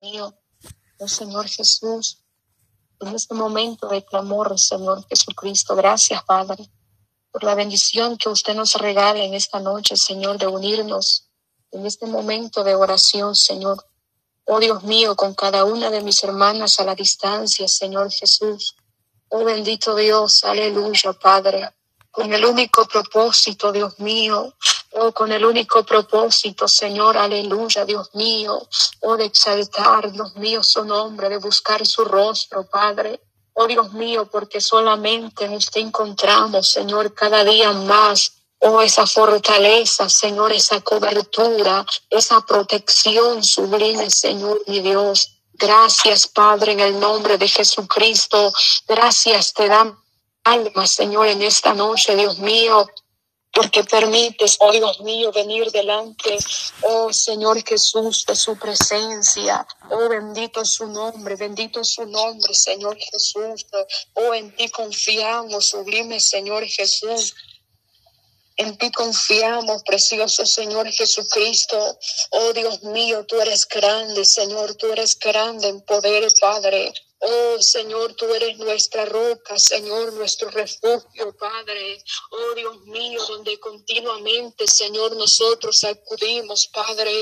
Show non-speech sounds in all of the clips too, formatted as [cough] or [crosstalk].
mío, oh Señor Jesús, en este momento de clamor, Señor Jesucristo. Gracias, Padre, por la bendición que usted nos regala en esta noche, Señor, de unirnos en este momento de oración, Señor. Oh Dios mío, con cada una de mis hermanas a la distancia, Señor Jesús. Oh bendito Dios, aleluya, Padre, con el único propósito, Dios mío, Oh, con el único propósito, Señor, aleluya, Dios mío, oh, de exaltar, Dios mío, su nombre, de buscar su rostro, Padre. Oh, Dios mío, porque solamente en usted encontramos, Señor, cada día más Oh, esa fortaleza, Señor, esa cobertura, esa protección sublime, Señor, mi Dios. Gracias, Padre, en el nombre de Jesucristo. Gracias te dan alma, Señor, en esta noche, Dios mío porque permites, oh Dios mío, venir delante, oh Señor Jesús, de su presencia. Oh bendito su nombre, bendito su nombre, Señor Jesús. Oh en ti confiamos, sublime Señor Jesús. En ti confiamos, precioso Señor Jesucristo. Oh Dios mío, tú eres grande, Señor, tú eres grande en poder, Padre. Oh Señor, tú eres nuestra roca, Señor, nuestro refugio, Padre. Oh Dios mío, donde continuamente, Señor, nosotros acudimos, Padre.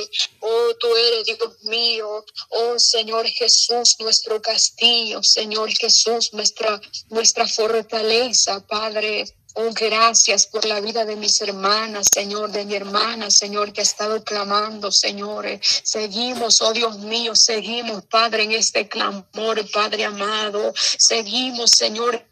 Oh, tú eres Dios mío. Oh Señor Jesús, nuestro castillo, Señor Jesús, nuestra, nuestra fortaleza, Padre. Oh, gracias por la vida de mis hermanas, Señor, de mi hermana, Señor, que ha estado clamando, Señor. Seguimos, oh Dios mío, seguimos, Padre, en este clamor, Padre amado. Seguimos, Señor,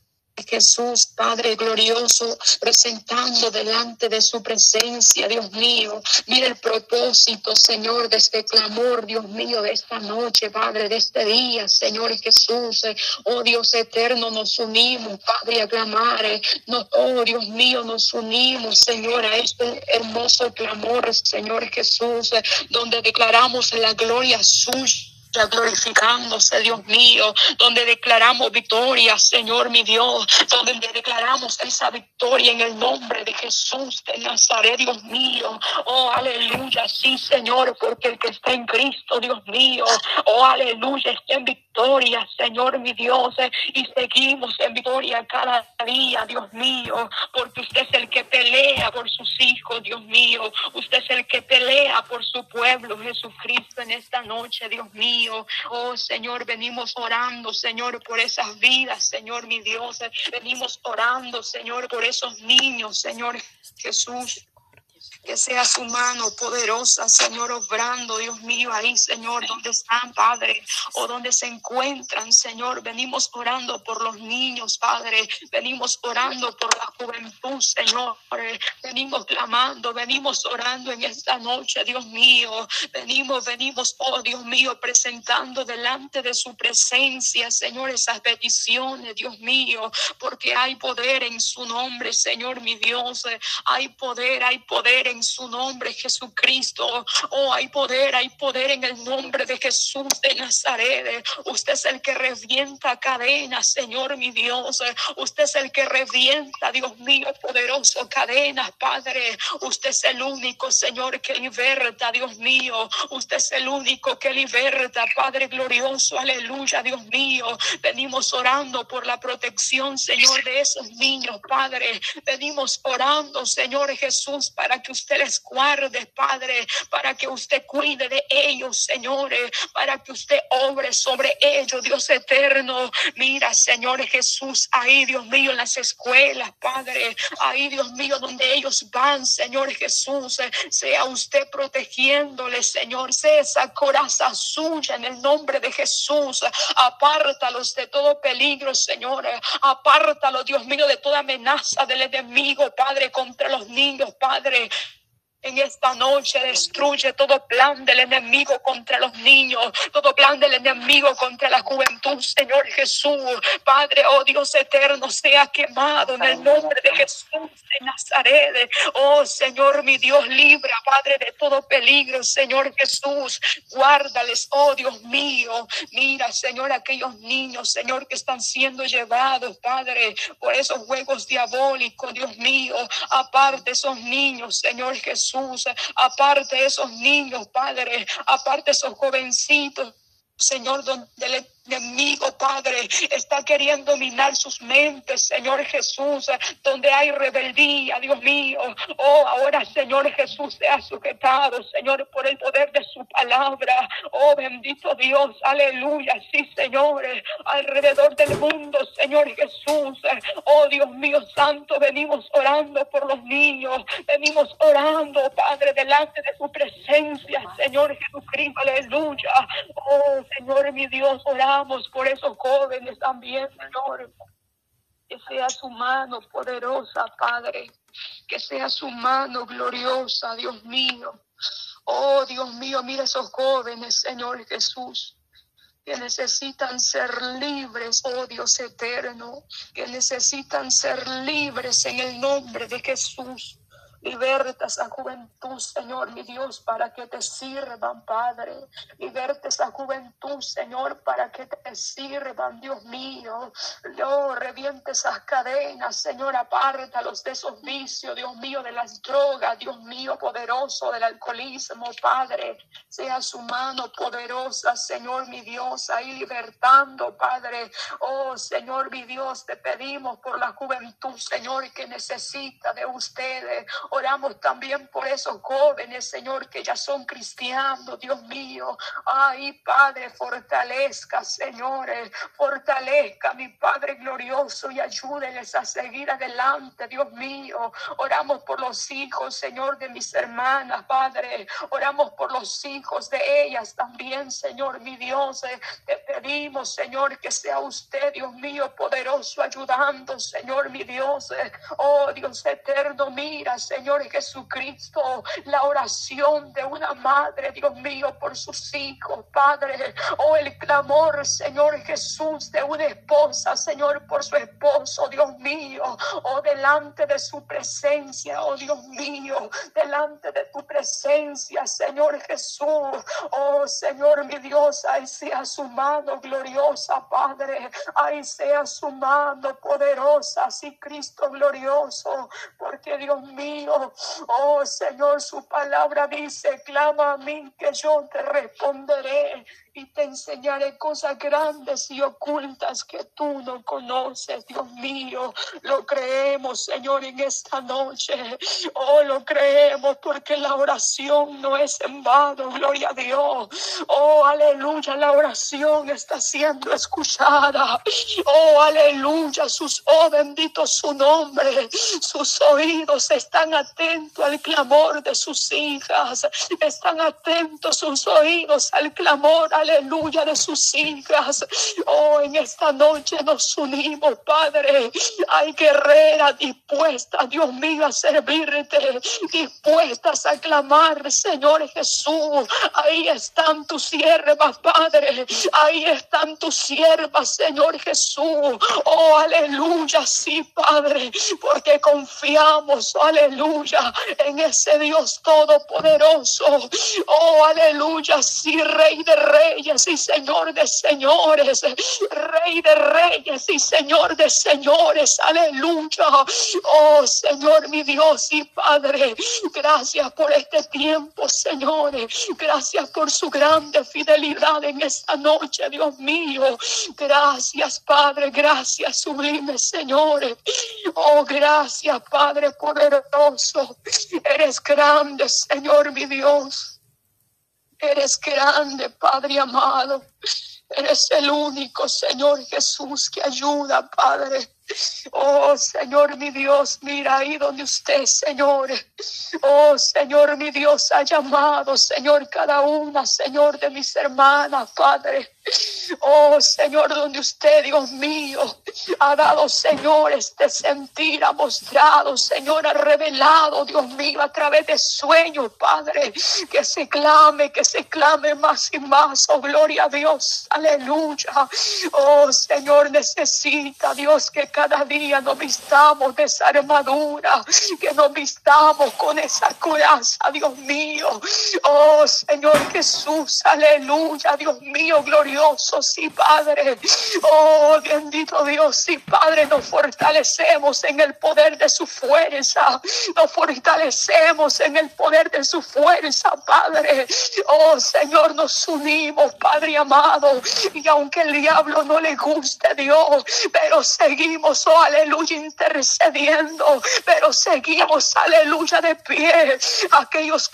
Jesús, Padre glorioso, presentando delante de su presencia, Dios mío. Mira el propósito, Señor, de este clamor, Dios mío, de esta noche, Padre, de este día, Señor Jesús. Oh Dios eterno, nos unimos, Padre, a clamar. No, oh Dios mío, nos unimos, Señor, a este hermoso clamor, Señor Jesús, donde declaramos la gloria suya glorificándose, Dios mío, donde declaramos victoria, Señor mi Dios, donde declaramos esa victoria en el nombre de Jesús de Nazaret, Dios mío. Oh, aleluya, sí, Señor, porque el que está en Cristo, Dios mío, oh, aleluya, está en victoria, Señor mi Dios, y seguimos en victoria cada día, Dios mío, porque usted es el que pelea por sus hijos, Dios mío, usted es el que pelea por su pueblo, Jesucristo, en esta noche, Dios mío. Oh Señor, venimos orando, Señor, por esas vidas, Señor, mi Dios. Venimos orando, Señor, por esos niños, Señor Jesús que sea su mano poderosa, Señor, obrando, Dios mío, ahí, Señor, donde están, Padre, o donde se encuentran, Señor. Venimos orando por los niños, Padre. Venimos orando por la juventud, Señor. Venimos clamando, venimos orando en esta noche, Dios mío. Venimos, venimos, oh Dios mío, presentando delante de su presencia, Señor, esas peticiones, Dios mío, porque hay poder en su nombre, Señor, mi Dios. Hay poder, hay poder en su nombre, Jesucristo. Oh, hay poder, hay poder en el nombre de Jesús de Nazaret. Usted es el que revienta cadenas, Señor mi Dios. Usted es el que revienta, Dios mío, poderoso, cadenas, Padre. Usted es el único, Señor, que liberta, Dios mío. Usted es el único que liberta, Padre glorioso. Aleluya, Dios mío. Venimos orando por la protección, Señor, de esos niños, Padre. Venimos orando, Señor Jesús, para que usted usted les guarde, Padre, para que usted cuide de ellos, señores, para que usted obre sobre ellos, Dios eterno. Mira, Señor Jesús, ahí, Dios mío, en las escuelas, Padre, ahí, Dios mío, donde ellos van, Señor Jesús, sea usted protegiéndoles, Señor, sea esa coraza suya en el nombre de Jesús. Apártalos de todo peligro, Señor. Apártalos, Dios mío, de toda amenaza del enemigo, Padre, contra los niños, Padre. En esta noche destruye todo plan del enemigo contra los niños, todo plan del enemigo contra la juventud, Señor Jesús. Padre, oh Dios eterno, sea quemado en el nombre de Jesús de Nazaret. Oh Señor, mi Dios, libra, Padre, de todo peligro, Señor Jesús. Guárdales, oh Dios mío. Mira, Señor, aquellos niños, Señor, que están siendo llevados, Padre, por esos juegos diabólicos, Dios mío. Aparte esos niños, Señor Jesús aparte esos niños, Padre, aparte esos jovencitos Señor, donde el enemigo, Padre, está queriendo minar sus mentes, Señor Jesús, donde hay rebeldía, Dios mío. Oh, ahora, Señor Jesús, sea sujetado, Señor, por el poder de su palabra. Oh, bendito Dios, aleluya. Sí, Señor, alrededor del mundo, Señor Jesús. Oh, Dios mío santo, venimos orando por los niños, venimos orando, Padre, delante de su presencia, Señor Jesucristo, aleluya. Oh, Señor, mi Dios, oramos por esos jóvenes también, Señor. Que sea su mano poderosa, Padre. Que sea su mano gloriosa, Dios mío. Oh, Dios mío, mira esos jóvenes, Señor Jesús que necesitan ser libres, oh Dios eterno, que necesitan ser libres en el nombre de Jesús. Liberta esa juventud, Señor, mi Dios, para que te sirvan, Padre. Liberta esa juventud, Señor, para que te sirvan, Dios mío. Yo reviente esas cadenas, Señor, apártalos de esos vicios, Dios mío, de las drogas, Dios mío, poderoso del alcoholismo, Padre. Sea su mano poderosa, Señor, mi Dios, ahí libertando, Padre. Oh, Señor, mi Dios, te pedimos por la juventud, Señor, que necesita de ustedes. Oramos también por esos jóvenes, Señor, que ya son cristianos, Dios mío. Ay, Padre, fortalezca, Señores, fortalezca, mi Padre glorioso, y ayúdenles a seguir adelante, Dios mío. Oramos por los hijos, Señor, de mis hermanas, Padre. Oramos por los hijos de ellas también, Señor, mi Dios. Te pedimos, Señor, que sea usted, Dios mío, poderoso, ayudando, Señor, mi Dios. Oh, Dios eterno, mira, Señor. Señor Jesucristo, la oración de una madre, Dios mío, por sus hijos, Padre, o oh, el clamor, Señor Jesús, de una esposa, Señor, por su esposo, Dios mío, o oh, delante de su presencia, oh Dios mío, delante de tu presencia, Señor Jesús, oh Señor mi Dios, ahí sea su mano gloriosa, Padre, ahí sea su mano poderosa, así Cristo glorioso, porque Dios mío, Oh Señor, su palabra dice, clama a mí que yo te responderé y te enseñaré cosas grandes y ocultas que tú no conoces, Dios mío. Lo creemos, Señor, en esta noche. Oh, lo creemos porque la oración no es en vano, gloria a Dios. Oh, aleluya, la oración está siendo escuchada. Oh, aleluya, sus, oh, bendito su nombre. Sus oídos están atentos al clamor de sus hijas. Están atentos sus oídos al clamor, aleluya, de sus hijas. Oh, en esta noche nos unimos, Padre. Hay guerreras dispuestas, Dios mío, a servirte, dispuestas a clamar, Señor Jesús. Ahí están tus siervas, Padre. Ahí están tus siervas, Señor Jesús. Oh, aleluya, sí, Padre, porque confiamos, aleluya, en ese Dios todopoderoso. Oh, aleluya, sí, Rey de Reyes y Señor de señores, Rey de reyes y Señor de señores, aleluya. Oh Señor, mi Dios y Padre, gracias por este tiempo, señores. Gracias por su grande fidelidad en esta noche, Dios mío. Gracias, Padre, gracias, sublime, señores. Oh, gracias, Padre poderoso. Eres grande, Señor, mi Dios. Eres grande, Padre amado. Eres el único, Señor Jesús, que ayuda, Padre. Oh Señor mi Dios, mira ahí donde usted, Señor. Oh Señor mi Dios, ha llamado, Señor, cada una, Señor, de mis hermanas, Padre. Oh Señor, donde usted, Dios mío, ha dado, Señor, este sentir, ha mostrado, Señor, ha revelado, Dios mío, a través de sueños, Padre, que se clame, que se clame más y más. Oh, gloria a Dios, aleluya. Oh Señor, necesita, Dios, que cada día nos vistamos de esa armadura, que nos vistamos con esa coraza, Dios mío. Oh Señor Jesús, aleluya, Dios mío, gloria glorioso, sí, Padre. Oh, bendito Dios, sí, Padre, nos fortalecemos en el poder de su fuerza. Nos fortalecemos en el poder de su fuerza, Padre. Oh, Señor, nos unimos, Padre amado. Y aunque el diablo no le guste, Dios, pero seguimos, oh, aleluya, intercediendo. Pero seguimos, aleluya, de pie. Aquellos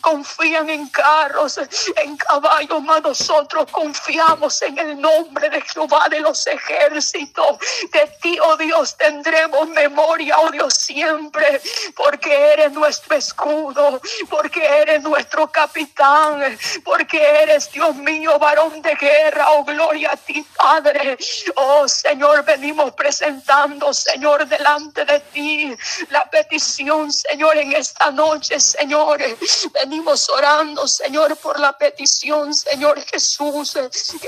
confían en carros, en caballos, mas nosotros confiamos en el nombre de Jehová de los ejércitos. De ti, oh Dios, tendremos memoria, oh Dios, siempre, porque eres nuestro escudo, porque eres nuestro capitán, porque eres, Dios mío, varón de guerra, oh gloria a ti, Padre. Oh Señor, venimos presentando, Señor, delante de ti la petición, Señor, en esta noche, Señor. Venimos orando, Señor, por la petición, Señor Jesús,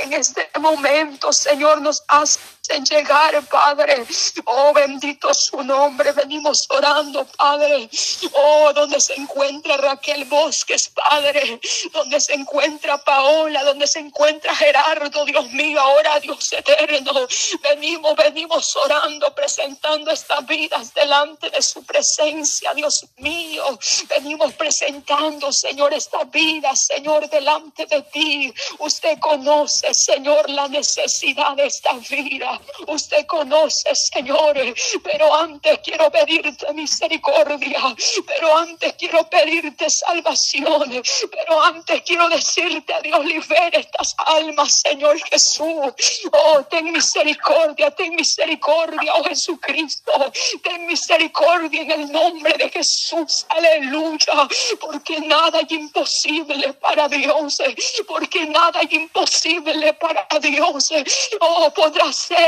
en este momento, Señor, nos hace en llegar, Padre. Oh, bendito su nombre. Venimos orando, Padre. Oh, donde se encuentra Raquel Bosques, Padre. Donde se encuentra Paola, donde se encuentra Gerardo, Dios mío, ahora Dios eterno. Venimos, venimos orando, presentando estas vidas delante de su presencia, Dios mío. Venimos presentando, Señor, estas vidas, Señor, delante de ti. Usted conoce, Señor, la necesidad de esta vida. Usted conoce, Señor, pero antes quiero pedirte misericordia, pero antes quiero pedirte salvación, pero antes quiero decirte Dios, libere estas almas, Señor Jesús. Oh, ten misericordia, ten misericordia, oh Jesucristo, ten misericordia en el nombre de Jesús, aleluya, porque nada es imposible para Dios, porque nada es imposible para Dios. Oh, podrá ser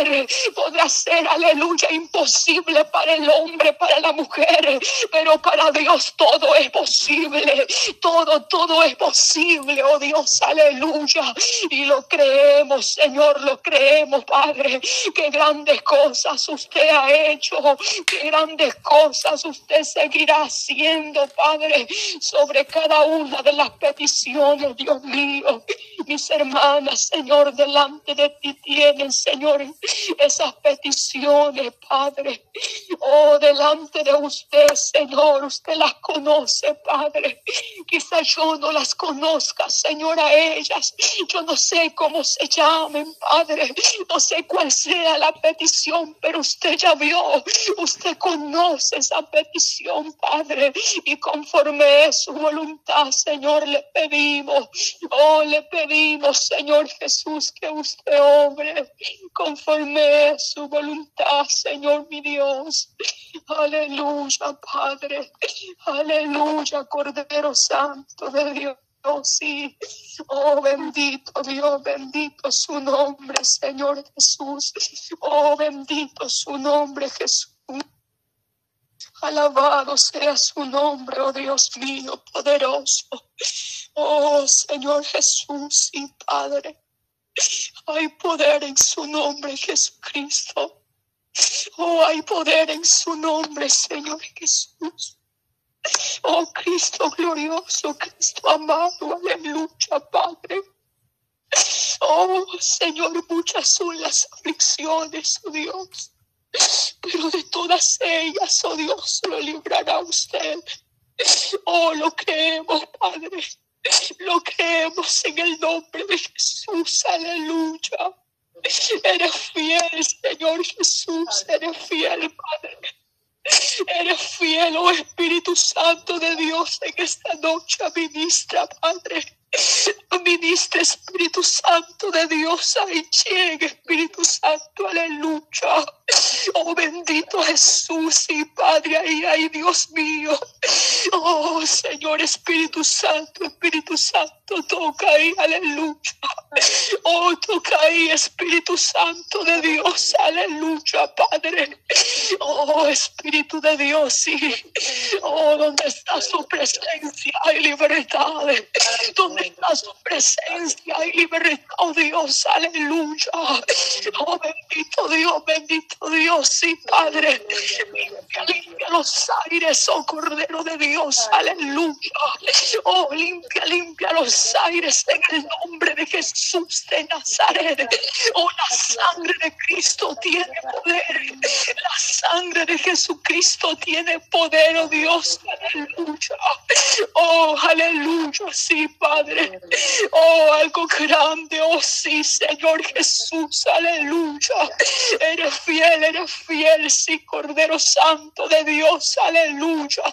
podrá ser, aleluya, imposible para el hombre, para la mujer, pero para Dios todo es posible, todo, todo es posible, oh Dios, aleluya, y lo creemos, Señor, lo creemos, Padre, que grandes cosas usted ha hecho, que grandes cosas usted seguirá haciendo, Padre, sobre cada una de las peticiones, Dios mío, mis hermanas, Señor, delante de ti tienen, Señor, esas peticiones, Padre. Oh, delante de usted, Señor, usted las conoce, Padre. Quizá yo no las conozca, Señor, a ellas. Yo no sé cómo se llamen, Padre. No sé cuál sea la petición, pero usted ya vio. Usted conoce esa petición, Padre. Y conforme es su voluntad, Señor, le pedimos. Oh, le pedimos, Señor Jesús, que usted obre conforme su voluntad, Señor mi Dios. Aleluya, Padre. Aleluya, Cordero Santo de Dios. Sí, oh bendito Dios, bendito su nombre, Señor Jesús. Oh bendito su nombre, Jesús. Alabado sea su nombre, oh Dios mío, poderoso. Oh Señor Jesús y Padre. Hay poder en su nombre, Jesucristo. Oh, hay poder en su nombre, Señor Jesús. Oh, Cristo glorioso, Cristo amado, aleluya, Padre. Oh, Señor, muchas son las aflicciones, oh Dios. Pero de todas ellas, oh Dios, lo librará usted. Oh, lo creemos, Padre. Lo creemos en el nombre de Jesús. Aleluya. Eres fiel, Señor Jesús. Eres fiel, Padre. Eres fiel, oh Espíritu Santo de Dios, en esta noche ministra, Padre. Ministra Espíritu Santo de Dios, ahí llegue Espíritu Santo, aleluya. Oh bendito Jesús y Padre, ahí, Dios mío. Oh Señor Espíritu Santo, Espíritu Santo, toca ahí, aleluya. Oh, toca Ay, Espíritu Santo de Dios, aleluya, Padre. Oh, Espíritu de Dios, sí. Oh, donde está su presencia hay libertad. Donde está su presencia hay libertad, Dios, aleluya. Oh, bendito Dios, bendito Dios, sí, Padre. Limpia, limpia los aires, oh Cordero de Dios, aleluya. Oh, limpia, limpia los aires en el nombre de Jesús de Nazaret. Oh, la sangre de Cristo tiene poder. La sangre de Jesucristo tiene poder, oh Dios. Aleluya. Oh, aleluya, sí, Padre. Oh, algo grande, oh sí, Señor Jesús. Aleluya. Eres fiel, eres fiel, sí, Cordero Santo de Dios. Aleluya.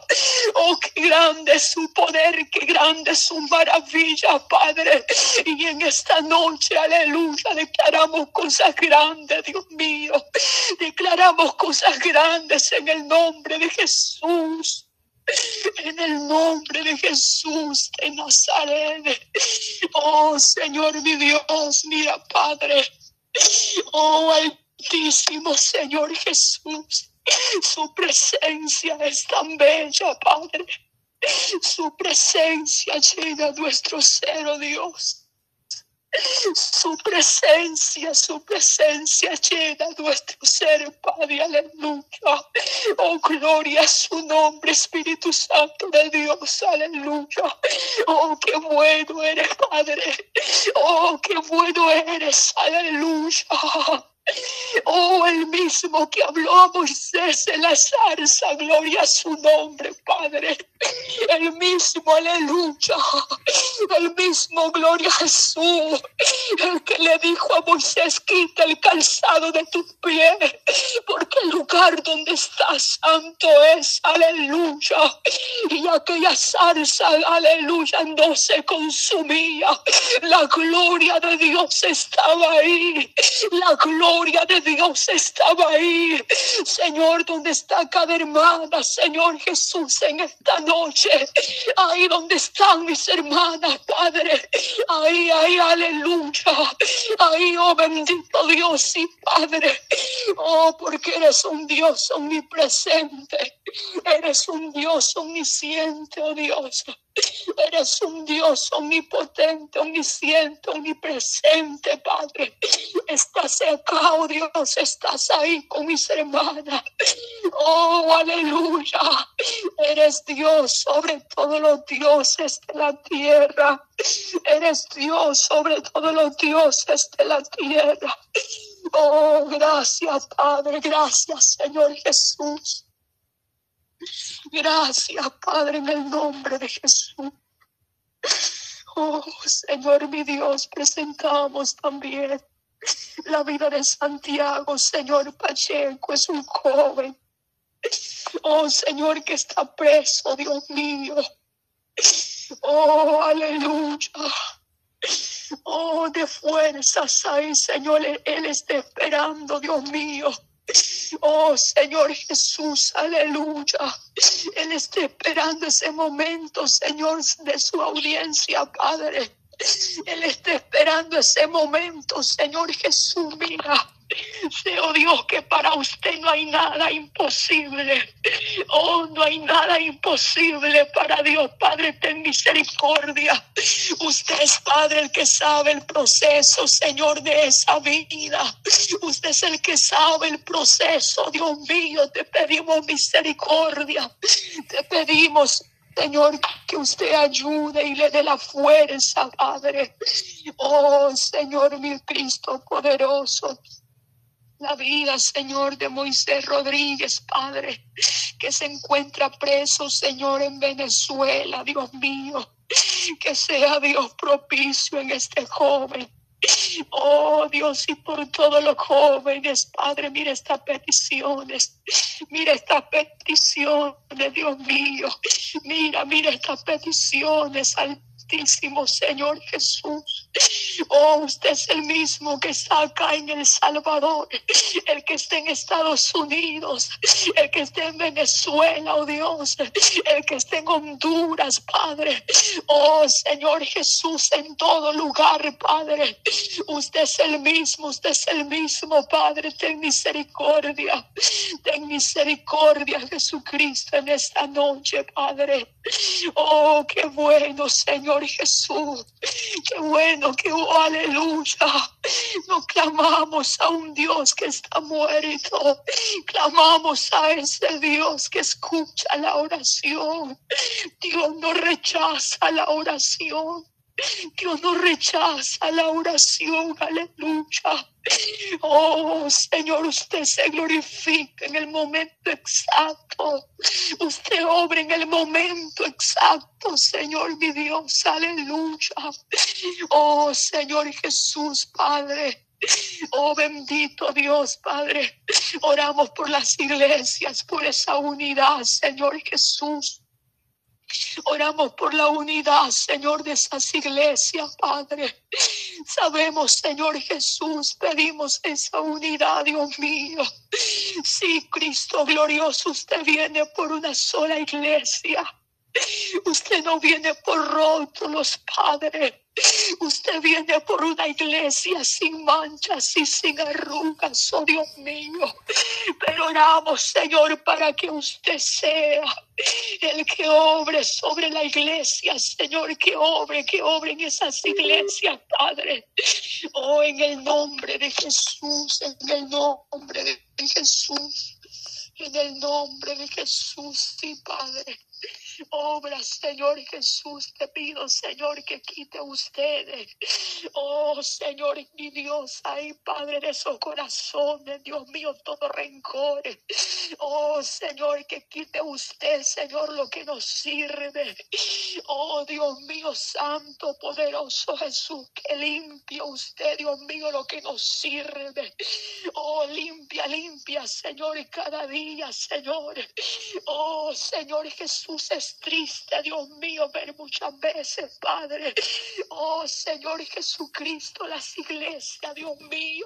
Oh, qué grande es su poder, qué grande es su maravilla, Padre. Y en esta noche, aleluya, declaramos cosas grandes, Dios mío. Declaramos cosas grandes en el nombre de Jesús. [laughs] En el nombre de Jesús de Nazaret. Oh Señor mi Dios, mira Padre. Oh Altísimo Señor Jesús. Su presencia es tan bella, Padre. Su presencia llena nuestro ser, oh Dios. Su presencia, su presencia llena nuestro ser, Padre, aleluya. Oh, gloria a su nombre, Espíritu Santo de Dios, aleluya. Oh, qué bueno eres, Padre. Oh, qué bueno eres, aleluya. Oh, el mismo que habló a Moisés en la zarza, gloria a su nombre, Padre. El mismo, aleluya. El mismo, gloria a Jesús. El que le dijo a Moisés, quita el calzado de tus pies, porque el lugar donde estás santo es, aleluya. Y aquella zarza, aleluya, no se consumía. La gloria de Dios estaba ahí. La gloria de Dios estaba ahí. Señor, donde está cada hermana, Señor Jesús, en esta noche. Ahí donde están mis hermanas, Padre. Ahí, ahí, aleluya. Ahí, oh bendito Dios y Padre. Oh, porque eres un Dios omnipresente. Eres un Dios omnisciente, oh Dios. Eres un Dios omnipotente, omnisciente, omnipresente, Padre. Estás acá, oh Dios, estás ahí con mis hermanas. Oh, aleluya. Eres Dios sobre todos los dioses de la tierra. Eres Dios sobre todos los dioses de la tierra. Oh, gracias, Padre. Gracias, Señor Jesús. Gracias, Padre, en el nombre de Jesús. Oh, Señor mi Dios, presentamos también la vida de Santiago, Señor Pacheco, es un joven. Oh, Señor, que está preso, Dios mío. Oh, aleluya. Oh, de fuerzas ahí, Señor, Él está esperando, Dios mío Oh Señor Jesús, aleluya. Él está esperando ese momento, Señor, de su audiencia, Padre. Él está esperando ese momento, Señor Jesús, mira. Sé, oh Dios, que para usted no hay nada imposible. Oh, no hay nada imposible para Dios. Padre, ten misericordia. Usted es Padre el que sabe el proceso, Señor, de esa vida. Usted es el que sabe el proceso, Dios mío. Te pedimos misericordia. Te pedimos, Señor, que usted ayude y le dé la fuerza, Padre. Oh, Señor, mi Cristo poderoso la vida, Señor, de Moisés Rodríguez, Padre, que se encuentra preso, Señor, en Venezuela, Dios mío. Que sea Dios propicio en este joven. Oh Dios, y por todos los jóvenes, Padre, mira estas peticiones, mira estas peticiones, Dios mío, mira, mira estas peticiones al Altísimo, Señor Jesús. Oh, usted es el mismo que está acá en El Salvador, el que está en Estados Unidos, el que está en Venezuela, oh Dios, el que está en Honduras, Padre. Oh, Señor Jesús, en todo lugar, Padre. Usted es el mismo, usted es el mismo, Padre. Ten misericordia, ten misericordia, Jesucristo, en esta noche, Padre. Oh, qué bueno, Señor Jesús. Qué bueno, qué oh, aleluya. No clamamos a un Dios que está muerto. Clamamos a ese Dios que escucha la oración. Dios no rechaza la oración. Dios no rechaza la oración, aleluya. Oh Señor, usted se glorifica en el momento exacto. Usted obra en el momento exacto, Señor mi Dios, aleluya. Oh Señor Jesús, Padre. Oh bendito Dios, Padre. Oramos por las iglesias, por esa unidad, Señor Jesús. Oramos por la unidad, Señor, de esas iglesias, Padre. Sabemos, Señor Jesús, pedimos esa unidad, Dios mío. Sí, Cristo glorioso, usted viene por una sola iglesia. Usted no viene por rótulos, Padre. Usted viene por una iglesia sin manchas y sin arrugas, oh Dios mío. Pero oramos, Señor, para que usted sea el que obre sobre la iglesia, Señor, que obre, que obre en esas iglesias, Padre. Oh, en el nombre de Jesús, en el nombre de Jesús, en el nombre de Jesús, sí, Padre. Obra, Señor Jesús, te pido, Señor, que quite ustedes. Oh, Señor, mi Dios, ay, Padre de esos corazones, Dios mío, todo rencor. Oh, Señor, que quite usted, Señor, lo que nos sirve. Oh, Dios mío, Santo, poderoso Jesús, que limpia usted, Dios mío, lo que nos sirve. Oh, limpia, limpia, Señor, cada día, Señor. Oh, Señor Jesús, es triste, Dios mío, ver muchas veces, Padre. Oh Señor Jesucristo, las iglesias, Dios mío.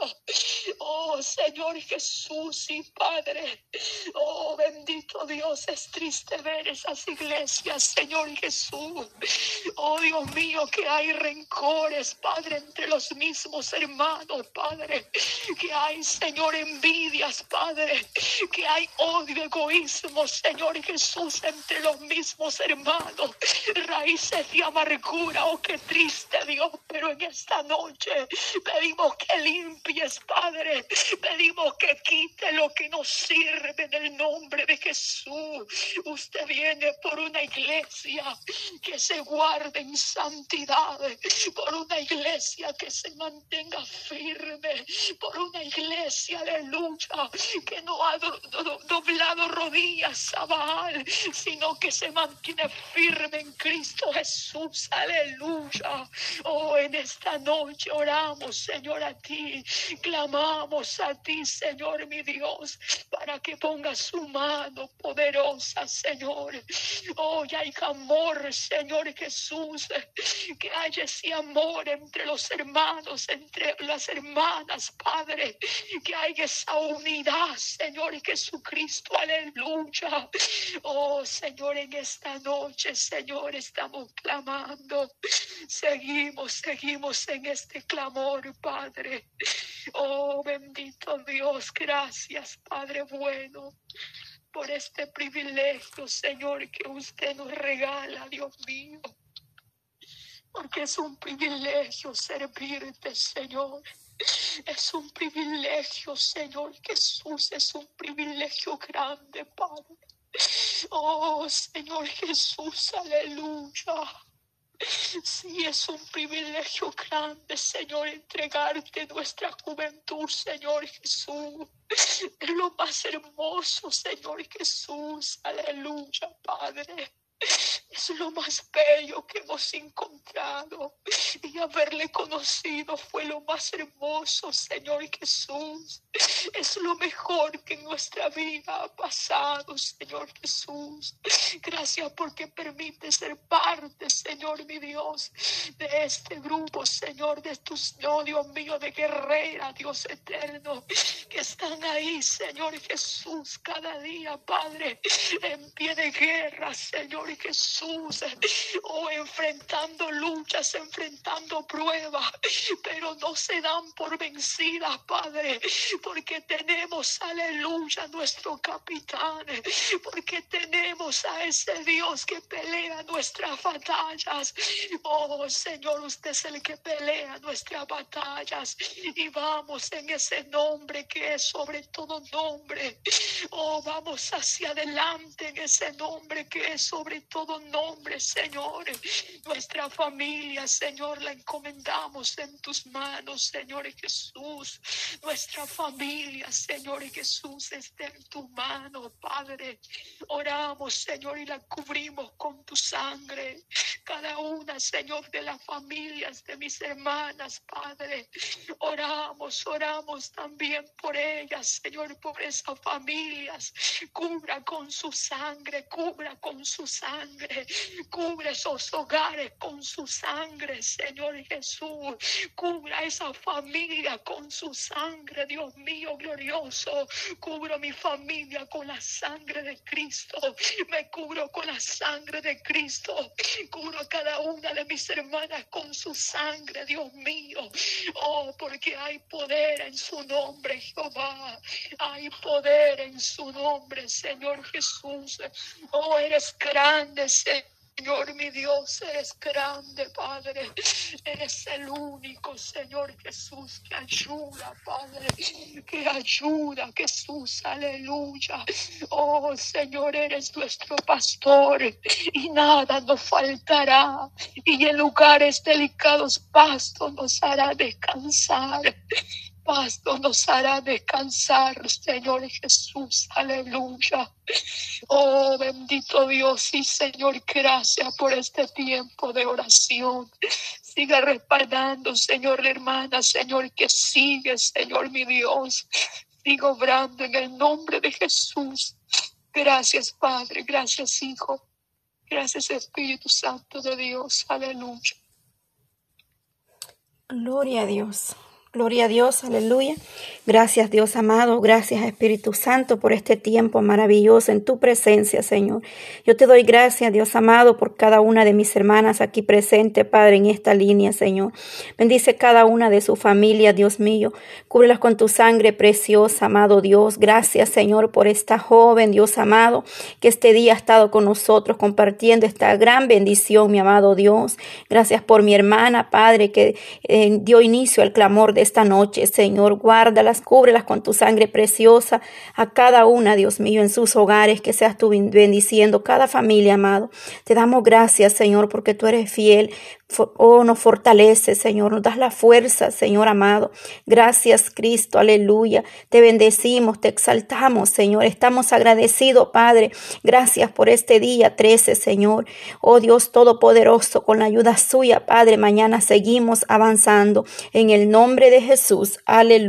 Oh Señor Jesús y Padre. Oh bendito Dios, es triste ver esas iglesias, Señor Jesús. Oh Dios mío, que hay rencores, Padre, entre los mismos hermanos, Padre. Que hay, Señor, envidias, Padre. Que hay odio, egoísmo, Señor Jesús, entre los mismos hermanos, raíces de amargura, oh qué triste Dios, pero en esta noche pedimos que limpies, Padre, pedimos que quite lo que nos sirve en el nombre de Jesús. Usted viene por una iglesia que se guarde en santidad, por una iglesia que se mantenga firme, por una iglesia, aleluya, que no ha doblado rodillas a Baal, sino que se mantiene firme en Cristo Jesús. Aleluya. Oh, en esta noche oramos, Señor, a ti. Clamamos a ti, Señor, mi Dios, para que ponga su mano poderosa, Señor. Oh, y hay amor, Señor Jesús. Que haya ese amor entre los hermanos, entre las hermanas, Padre. Que haya esa unidad, Señor Jesucristo. Aleluya. Oh, Señor, en esta noche, Señor, estamos clamando. Seguimos, seguimos en este clamor, Padre. Oh, bendito Dios, gracias, Padre bueno, por este privilegio, Señor, que usted nos regala, Dios mío. Porque es un privilegio servirte, Señor. Es un privilegio, Señor Jesús, es un privilegio grande, Padre. Oh Señor Jesús, aleluya. Sí, es un privilegio grande, Señor, entregarte nuestra juventud, Señor Jesús. Es lo más hermoso, Señor Jesús. Aleluya, Padre. Es lo más bello que hemos encontrado. Y haberle conocido fue lo más hermoso, Señor Jesús. Es lo mejor que en nuestra vida ha pasado, Señor Jesús. Gracias porque permite ser parte, Señor mi Dios, de este grupo, Señor, de tus, no, Dios mío, de guerrera, Dios eterno, que están ahí, Señor Jesús, cada día, Padre, en pie de guerra, Señor Jesús, o enfrentando luchas, enfrentando pruebas, pero no se dan por vencidas, Padre, porque tenemos, aleluya, nuestro capitán, porque tenemos a ese Dios que pelea nuestras batallas. Oh Señor, usted es el que pelea nuestras batallas y vamos en ese nombre que es sobre todo nombre. Oh, vamos hacia adelante en ese nombre que es sobre todo nombre, Señor. Nuestra familia, Señor, la encomendamos en tus manos, Señor Jesús. Nuestra familia, Señor Jesús, está en tu mano, Padre. Oramos, Señor, y la cubrimos con tu sangre. Cada una, Señor, de las familias de mis hermanas, Padre. Oramos, oramos también por ellas, Señor, por esas familias. Cubra con su sangre, cubra con su sangre. Cubre esos hogares con su sangre, Señor Jesús. Cubra esa familia con su sangre, Dios mío glorioso. Cubro mi familia con la sangre de Cristo. Me cubro con la sangre de Cristo. Cubro a cada una de mis hermanas con su sangre, Dios mío. Oh, porque hay poder en su nombre, Jehová. Hay poder en su nombre, Señor Jesús. Oh, eres grande, Señor. Mi Dios, eres grande, Padre. Eres el único, Señor Jesús, que ayuda, Padre. Que ayuda, Jesús, aleluya. Oh, Señor, eres nuestro pastor y nada nos faltará. Y en lugares delicados pastos nos hará descansar pasto nos hará descansar, Señor Jesús, aleluya. Oh, bendito Dios y Señor, gracias por este tiempo de oración. Siga respaldando, Señor, la hermana, Señor, que sigue, Señor, mi Dios. Siga obrando en el nombre de Jesús. Gracias, Padre, gracias, Hijo. Gracias, Espíritu Santo de Dios. Aleluya. Gloria a Dios. Gloria a Dios, aleluya. Gracias Dios amado, gracias Espíritu Santo por este tiempo maravilloso en tu presencia, Señor. Yo te doy gracias, Dios amado, por cada una de mis hermanas aquí presente, Padre, en esta línea, Señor. Bendice cada una de su familia, Dios mío. Cúbrelas con tu sangre preciosa, amado Dios. Gracias, Señor, por esta joven, Dios amado, que este día ha estado con nosotros compartiendo esta gran bendición, mi amado Dios. Gracias por mi hermana, Padre, que eh, dio inicio al clamor de esta noche, Señor. Guárdalas, cúbrelas con tu sangre preciosa a cada una, Dios mío, en sus hogares, que seas tú bendiciendo cada familia, amado. Te damos gracias, Señor, porque tú eres fiel. Oh, nos fortalece, Señor, nos das la fuerza, Señor amado. Gracias, Cristo, aleluya. Te bendecimos, te exaltamos, Señor. Estamos agradecidos, Padre. Gracias por este día 13, Señor. Oh Dios Todopoderoso, con la ayuda suya, Padre, mañana seguimos avanzando en el nombre de Jesús. Aleluya.